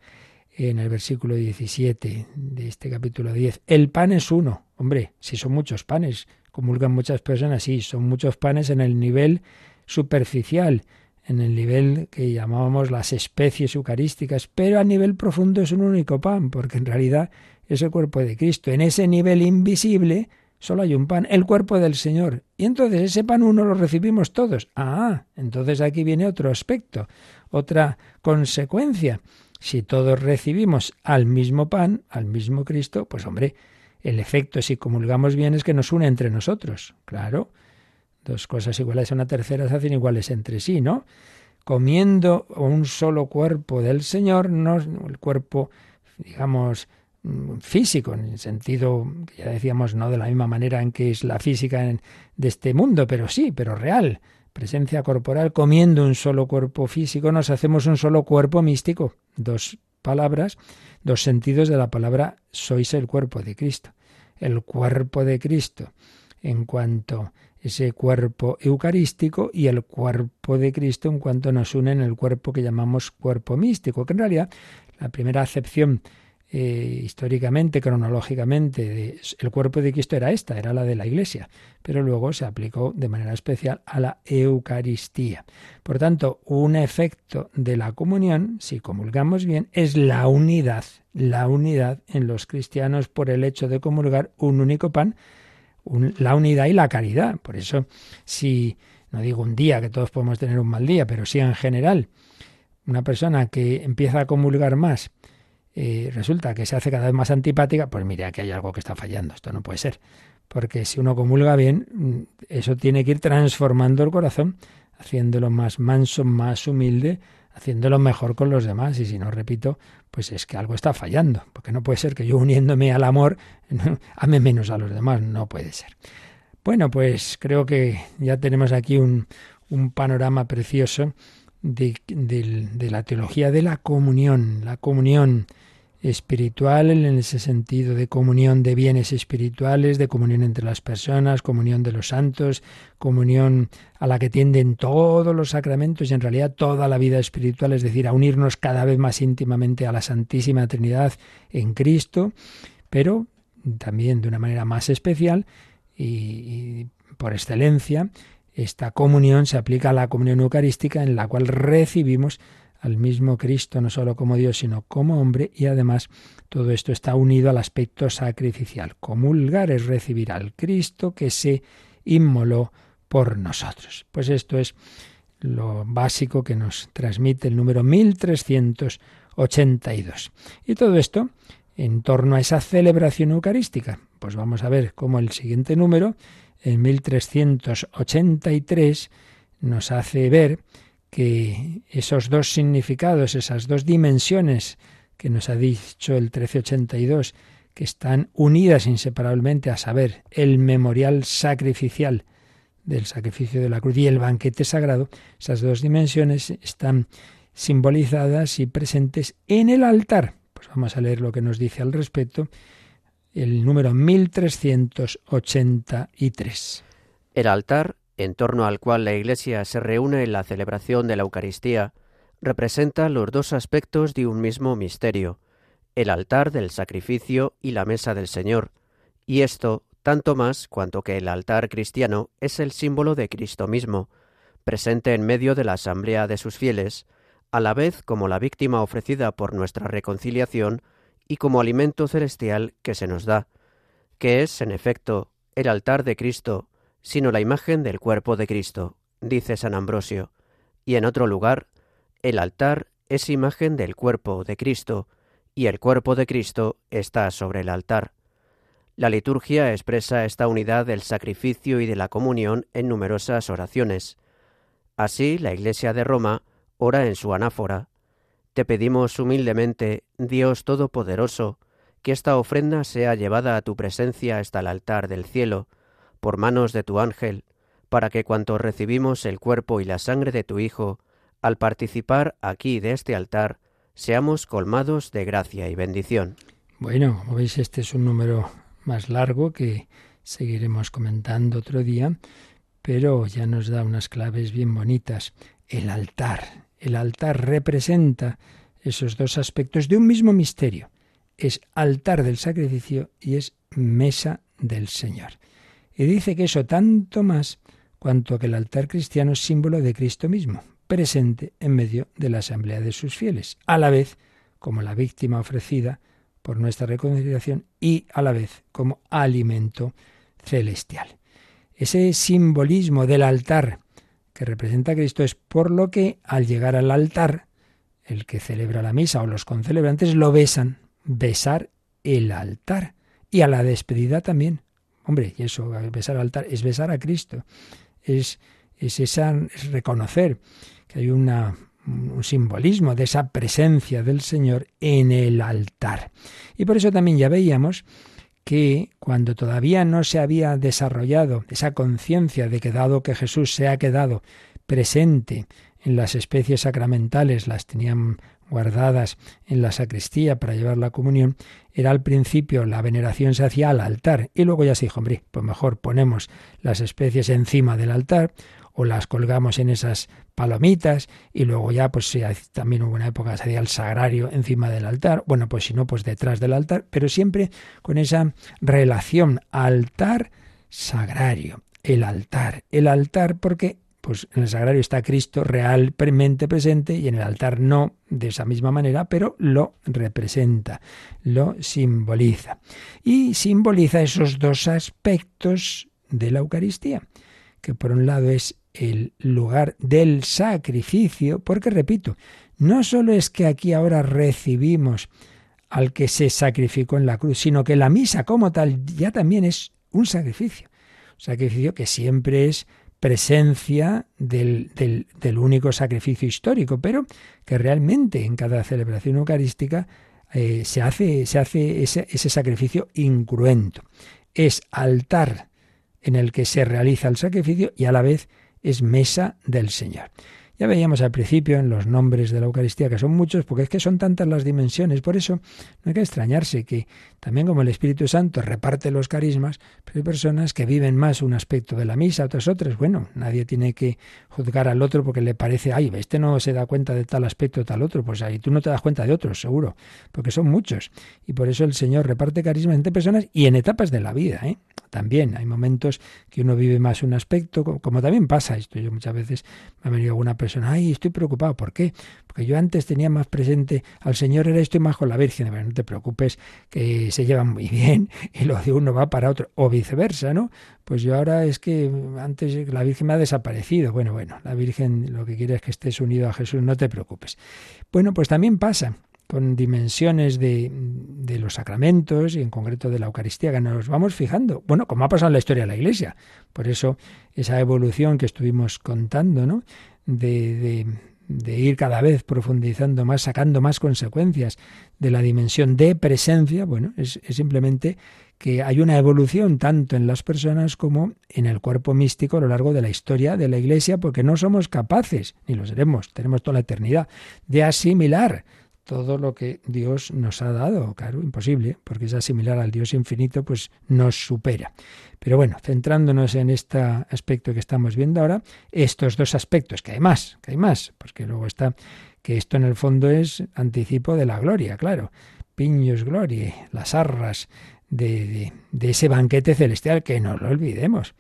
en el versículo 17 de este capítulo 10. El pan es uno. Hombre, si son muchos panes, comulgan muchas personas, sí, son muchos panes en el nivel superficial, en el nivel que llamábamos las especies eucarísticas, pero a nivel profundo es un único pan, porque en realidad es el cuerpo de Cristo. En ese nivel invisible solo hay un pan, el cuerpo del Señor. Y entonces ese pan uno lo recibimos todos. Ah, entonces aquí viene otro aspecto, otra consecuencia. Si todos recibimos al mismo pan, al mismo Cristo, pues hombre, el efecto si comulgamos bien es que nos une entre nosotros. Claro, dos cosas iguales a una tercera se hacen iguales entre sí, ¿no? Comiendo un solo cuerpo del Señor, no el cuerpo, digamos, mm, físico, en el sentido, ya decíamos, no de la misma manera en que es la física de este mundo, pero sí, pero real, presencia corporal, comiendo un solo cuerpo físico, nos hacemos un solo cuerpo místico. Dos palabras, dos sentidos de la palabra sois el cuerpo de Cristo. El cuerpo de Cristo en cuanto ese cuerpo eucarístico y el cuerpo de Cristo en cuanto nos une en el cuerpo que llamamos cuerpo místico, que en realidad la primera acepción eh, históricamente, cronológicamente, el cuerpo de Cristo era esta, era la de la Iglesia, pero luego se aplicó de manera especial a la Eucaristía. Por tanto, un efecto de la comunión, si comulgamos bien, es la unidad, la unidad en los cristianos por el hecho de comulgar un único pan, la unidad y la caridad. Por eso, si, no digo un día, que todos podemos tener un mal día, pero sí en general, una persona que empieza a comulgar más, resulta que se hace cada vez más antipática, pues mire, que hay algo que está fallando, esto no puede ser. Porque si uno comulga bien, mm, eso tiene que ir transformando el corazón, haciéndolo más manso, más humilde, haciéndolo mejor con los demás. Y si no, repito, pues es que algo está fallando, porque no puede ser que yo uniéndome al amor ame menos a los demás, no puede ser. Bueno, pues creo que ya tenemos aquí un, panorama precioso de, la teología de la comunión, la comunión espiritual en ese sentido de comunión de bienes espirituales, de comunión entre las personas, comunión de los santos, comunión a la que tienden todos los sacramentos y en realidad toda la vida espiritual, es decir, a unirnos cada vez más íntimamente a la Santísima Trinidad en Cristo, pero también de una manera más especial y, y por excelencia, esta comunión se aplica a la comunión eucarística en la cual recibimos al mismo Cristo, no solo como Dios, sino como hombre, y además todo esto está unido al aspecto sacrificial. Comulgar es recibir al Cristo que se inmoló por nosotros. Pues esto es lo básico que nos transmite el número 1382. Y todo esto en torno a esa celebración eucarística. Pues vamos a ver cómo el siguiente número, en 1383, nos hace ver que esos dos significados, esas dos dimensiones que nos ha dicho el 1382, que están unidas inseparablemente a saber el memorial sacrificial del sacrificio de la cruz y el banquete sagrado, esas dos dimensiones están simbolizadas y presentes en el altar. Pues vamos a leer lo que nos dice al respecto el número 1383. El altar en torno al cual la Iglesia se reúne en la celebración de la Eucaristía, representa los dos aspectos de un mismo misterio, el altar del sacrificio y la mesa del Señor, y esto tanto más cuanto que el altar cristiano es el símbolo de Cristo mismo, presente en medio de la asamblea de sus fieles, a la vez como la víctima ofrecida por nuestra reconciliación y como alimento celestial que se nos da, que es, en efecto, el altar de Cristo sino la imagen del cuerpo de Cristo, dice San Ambrosio, y en otro lugar, el altar es imagen del cuerpo de Cristo, y el cuerpo de Cristo está sobre el altar. La liturgia expresa esta unidad del sacrificio y de la comunión en numerosas oraciones. Así, la Iglesia de Roma ora en su anáfora. Te pedimos humildemente, Dios Todopoderoso, que esta ofrenda sea llevada a tu presencia hasta el altar del cielo, por manos de tu ángel, para que cuanto recibimos el cuerpo y la sangre de tu Hijo, al participar aquí de este altar, seamos colmados de gracia y bendición. Bueno, como veis, este es un número más largo que seguiremos comentando otro día, pero ya nos da unas claves bien bonitas. El altar. El altar representa esos dos aspectos de un mismo misterio. Es altar del sacrificio y es mesa del Señor. Y dice que eso tanto más cuanto que el altar cristiano es símbolo de Cristo mismo, presente en medio de la asamblea de sus fieles, a la vez como la víctima ofrecida por nuestra reconciliación y a la vez como alimento celestial. Ese simbolismo del altar que representa a Cristo es por lo que al llegar al altar, el que celebra la misa o los concelebrantes lo besan, besar el altar y a la despedida también, Hombre, y eso, besar al altar, es besar a Cristo. Es, es, esa, es reconocer que hay un simbolismo de esa presencia del Señor en el altar. Y por eso también ya veíamos que cuando todavía no se había desarrollado esa conciencia de que dado que Jesús se ha quedado presente en las especies sacramentales, las tenían guardadas en la sacristía para llevar la comunión, era al principio la veneración se hacía al altar y luego ya se dijo, hombre, pues mejor ponemos las especies encima del altar o las colgamos en esas palomitas y luego ya pues también hubo una época se hacía el sagrario encima del altar, bueno pues si no pues detrás del altar, pero siempre con esa relación altar sagrario, el altar, el altar porque pues en el sagrario está Cristo realmente presente y en el altar no de esa misma manera, pero lo representa, lo simboliza. Y simboliza esos dos aspectos de la Eucaristía, que por un lado es el lugar del sacrificio, porque repito, no solo es que aquí ahora recibimos al que se sacrificó en la cruz, sino que la misa como tal ya también es un sacrificio. Un sacrificio que siempre es presencia del, del, único sacrificio histórico, pero que realmente en cada celebración eucarística eh, se hace, se hace ese, ese sacrificio incruento. Es altar en el que se realiza el sacrificio y a la vez es mesa del Señor. Ya veíamos al principio en los nombres de la Eucaristía que son muchos, porque es que son tantas las dimensiones. Por eso no hay que extrañarse que también como el Espíritu Santo reparte los carismas, pero hay personas que viven más un aspecto de la misa, otras otras. Bueno, nadie tiene que juzgar al otro porque le parece, ay, este no se da cuenta de tal aspecto o tal otro. Pues ahí tú no te das cuenta de otros, seguro, porque son muchos. Y por eso el Señor reparte carismas entre personas y en etapas de la vida. ¿eh? También hay momentos que uno vive más un aspecto, como también pasa esto. Yo muchas veces me ha venido alguna persona, ay, estoy preocupado, ¿por qué? Porque yo antes tenía más presente al Señor, era esto y más con la Virgen. Pero no te preocupes, que se llevan muy bien y lo de uno va para otro, o viceversa, ¿no? Pues yo ahora es que antes la Virgen me ha desaparecido. Bueno, bueno, la Virgen lo que quiere es que estés unido a Jesús, no te preocupes. Bueno, pues también pasa con dimensiones de, de, los sacramentos y en concreto de la Eucaristía, que nos vamos fijando. Bueno, como ha pasado en la historia de la Iglesia. Por eso esa evolución que estuvimos contando, ¿no? De, de, de ir cada vez profundizando más, sacando más consecuencias de la dimensión de presencia, bueno, es, simplemente que hay una evolución tanto en las personas como en el cuerpo místico a lo largo de la historia de la Iglesia, porque no somos capaces, ni lo seremos, tenemos toda la eternidad, de asimilar todo lo que Dios nos ha dado. Claro, imposible, porque es asimilar al Dios infinito, pues nos supera. Pero bueno, centrándonos en este aspecto que estamos viendo ahora, estos dos aspectos, que hay más, que hay más, porque luego está que esto en el fondo es anticipo de la gloria, claro. Piños gloria, las arras de, de ese banquete celestial, que no lo olvidemos.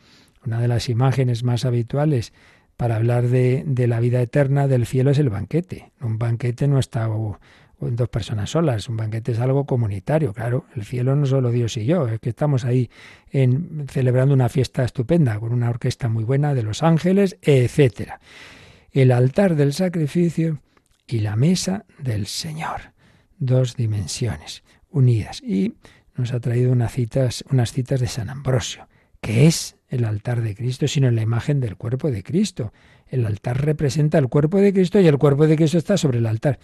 Una de las imágenes más habituales para hablar de, de, la vida eterna del cielo es el banquete. Un banquete no está en dos personas solas, un banquete es algo comunitario, claro. El cielo no solo Dios y yo, es que estamos ahí en, celebrando una fiesta estupenda con una orquesta muy buena de los ángeles, etcétera. El altar del sacrificio y la mesa del Señor. Dos dimensiones unidas. Y nos ha traído unas citas, unas citas de San Ambrosio, que es el altar de Cristo, sino la imagen del cuerpo de Cristo. El altar representa el cuerpo de Cristo y el cuerpo de Cristo está sobre el altar.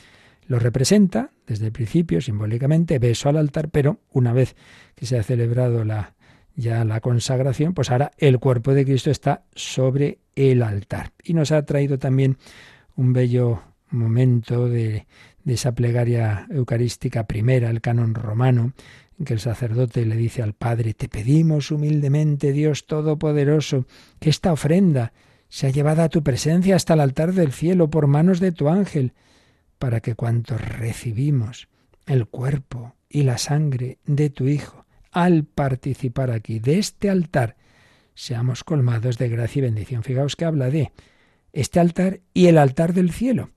Lo representa desde el principio, simbólicamente, beso al altar, pero una vez que se ha celebrado la, ya la consagración, pues ahora el cuerpo de Cristo está sobre el altar. Y nos ha traído también un bello momento de, de esa plegaria eucarística primera, el canon romano, que el sacerdote le dice al Padre, te pedimos humildemente, Dios Todopoderoso, que esta ofrenda sea llevada a tu presencia hasta el altar del cielo por manos de tu ángel, para que cuantos recibimos el cuerpo y la sangre de tu Hijo, al participar aquí de este altar, seamos colmados de gracia y bendición. Fijaos que habla de este altar y el altar del cielo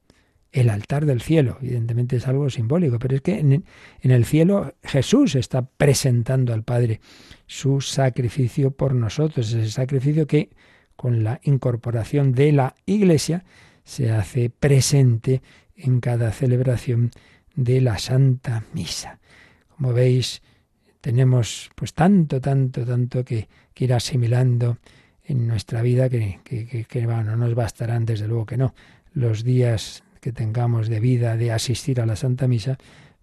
el altar del cielo. Evidentemente es algo simbólico, pero es que en, el cielo Jesús está presentando al Padre su sacrificio por nosotros, ese sacrificio que con la incorporación de la Iglesia se hace presente en cada celebración de la Santa Misa. Como veis, tenemos pues tanto, tanto, tanto que, que ir asimilando en nuestra vida que, que, no nos bastarán, desde luego que no, los días que tengamos de vida de asistir a la Santa Misa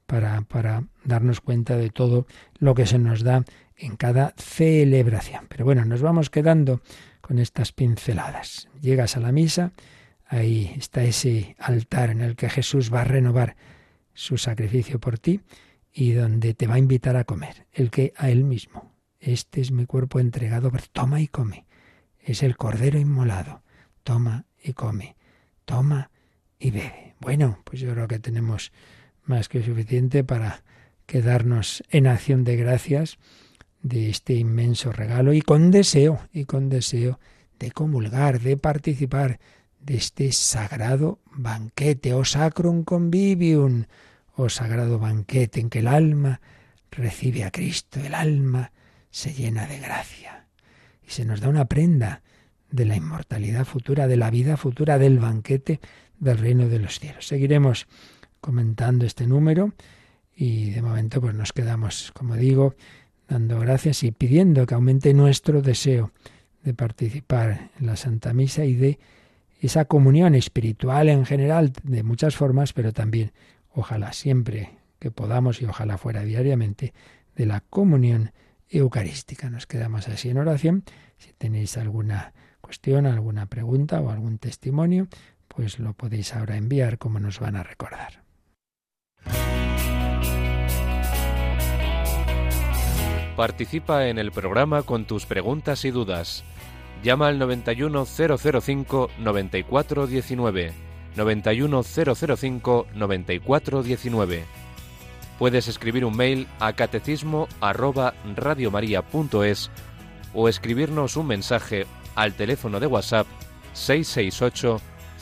para, para darnos cuenta de todo lo que se nos da en cada celebración. Pero bueno, nos vamos quedando con estas pinceladas. Llegas a la misa, ahí está ese altar en el que Jesús va a renovar su sacrificio por ti y donde te va a invitar a comer, el que a él mismo. Este es mi cuerpo entregado, toma y come. Es el cordero inmolado. Toma y come. Toma y bebe. Bueno, pues yo creo que tenemos más que suficiente para quedarnos en acción de gracias de este inmenso regalo y con deseo, y con deseo de comulgar, de participar de este sagrado banquete, o sacrum convivium, o sagrado banquete en que el alma recibe a Cristo, el alma se llena de gracia y se nos da una prenda de la inmortalidad futura, de la vida futura, del banquete del reino de los cielos. Seguiremos comentando este número y de momento pues nos quedamos, como digo, dando gracias y pidiendo que aumente nuestro deseo de participar en la Santa Misa y de esa comunión espiritual en general de muchas formas, pero también ojalá siempre que podamos y ojalá fuera diariamente de la comunión eucarística. Nos quedamos así en oración. Si tenéis alguna cuestión, alguna pregunta o algún testimonio, pues lo podéis ahora enviar como nos van a recordar. Participa en el programa con tus preguntas y dudas. Llama al 91005 9419. 91005 9419. Puedes escribir un mail a catecismo arroba radiomaria.es o escribirnos un mensaje al teléfono de WhatsApp 668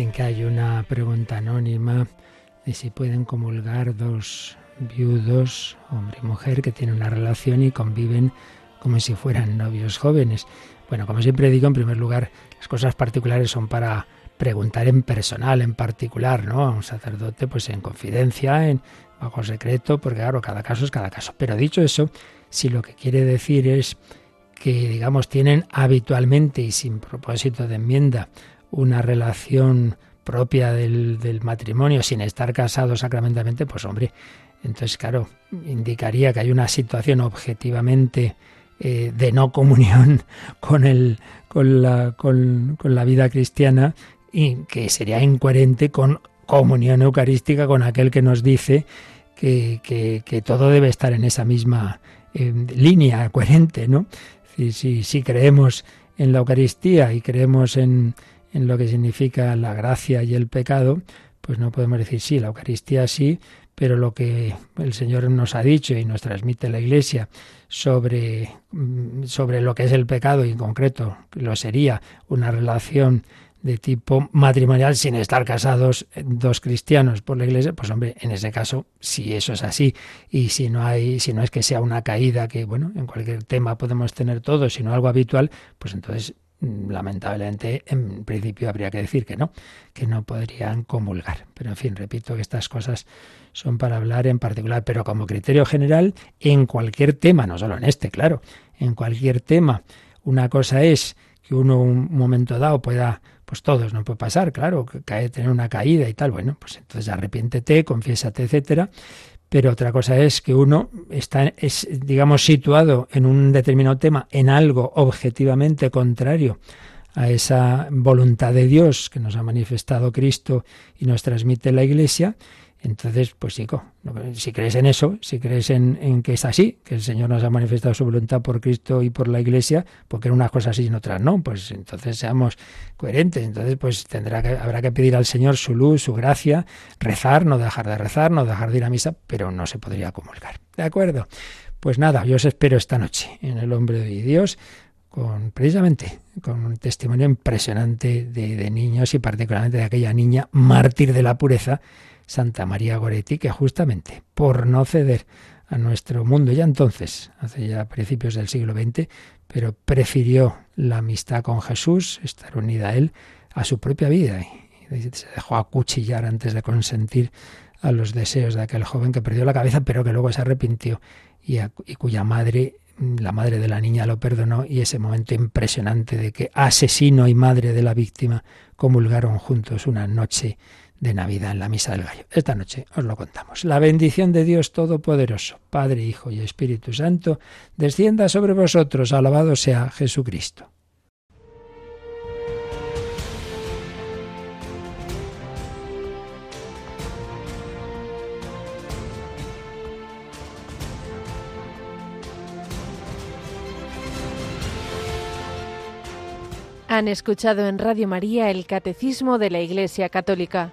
dicen que hay una pregunta anónima de si pueden comulgar dos viudos, hombre y mujer, que tienen una relación y conviven como si fueran novios jóvenes. Bueno, como siempre digo, en primer lugar, las cosas particulares son para preguntar en personal, en particular, ¿no? A un sacerdote, pues en confidencia, en bajo secreto, porque claro, cada caso es cada caso. Pero dicho eso, si lo que quiere decir es que, digamos, tienen habitualmente y sin propósito de enmienda una relación propia del, del matrimonio sin estar casados sacramentalmente, pues hombre, entonces claro, indicaría que hay una situación objetivamente eh, de no comunión con, el, con, la, con, con la vida cristiana y que sería incoherente con comunión eucarística con aquel que nos dice que, que, que todo debe estar en esa misma eh, línea coherente, ¿no? Si, si, creemos en la Eucaristía y creemos en, en lo que significa la gracia y el pecado, pues no podemos decir sí, la Eucaristía sí, pero lo que el Señor nos ha dicho y nos transmite la Iglesia sobre, mm, sobre lo que es el pecado y en concreto lo sería una relación de tipo matrimonial sin estar casados dos cristianos por la iglesia, pues hombre, en ese caso, si eso es así y si no hay, si no es que sea una caída que, bueno, en cualquier tema podemos tener todos, sino algo habitual, pues entonces lamentablemente en principio habría que decir que no, que no podrían comulgar. Pero en fin, repito que estas cosas son para hablar en particular, pero como criterio general en cualquier tema, no solo en este, claro, en cualquier tema. Una cosa es que uno un momento dado pueda pues todos, no puede pasar, claro, que cae, tener una caída y tal, bueno, pues entonces arrepiéntete, confiésate, etcétera. Pero otra cosa es que uno está, es, digamos, situado en un determinado tema, en algo objetivamente contrario a esa voluntad de Dios que nos ha manifestado Cristo y nos transmite la Iglesia, entonces, pues chico, si crees en eso, si crees en, en, que es así, que el Señor nos ha manifestado su voluntad por Cristo y por la Iglesia, porque en unas cosas sí y en otras no, pues entonces seamos coherentes. Entonces, pues tendrá que, habrá que pedir al Señor su luz, su gracia, rezar, no dejar de rezar, no dejar de ir a misa, pero no se podría comulgar. ¿De acuerdo? Pues nada, yo os espero esta noche en el Hombre de Dios con precisamente con un testimonio impresionante de, de niños y particularmente de aquella niña mártir de la pureza Santa María Goretti, que justamente por no ceder a nuestro mundo ya entonces, hace ya principios del siglo XX, pero prefirió la amistad con Jesús, estar unida a Él, a su propia vida. Y se dejó acuchillar antes de consentir a los deseos de aquel joven que perdió la cabeza, pero que luego se arrepintió y, y cuya madre la madre de la niña lo perdonó. Y ese momento impresionante de que asesino y madre de la víctima comulgaron juntos una noche de Navidad en la Misa del Gallo. Esta noche os lo contamos. La bendición de Dios Todopoderoso, Padre, Hijo y Espíritu Santo, descienda sobre vosotros. Alabado sea Jesucristo. Han escuchado en Radio María el Catecismo de la Iglesia Católica,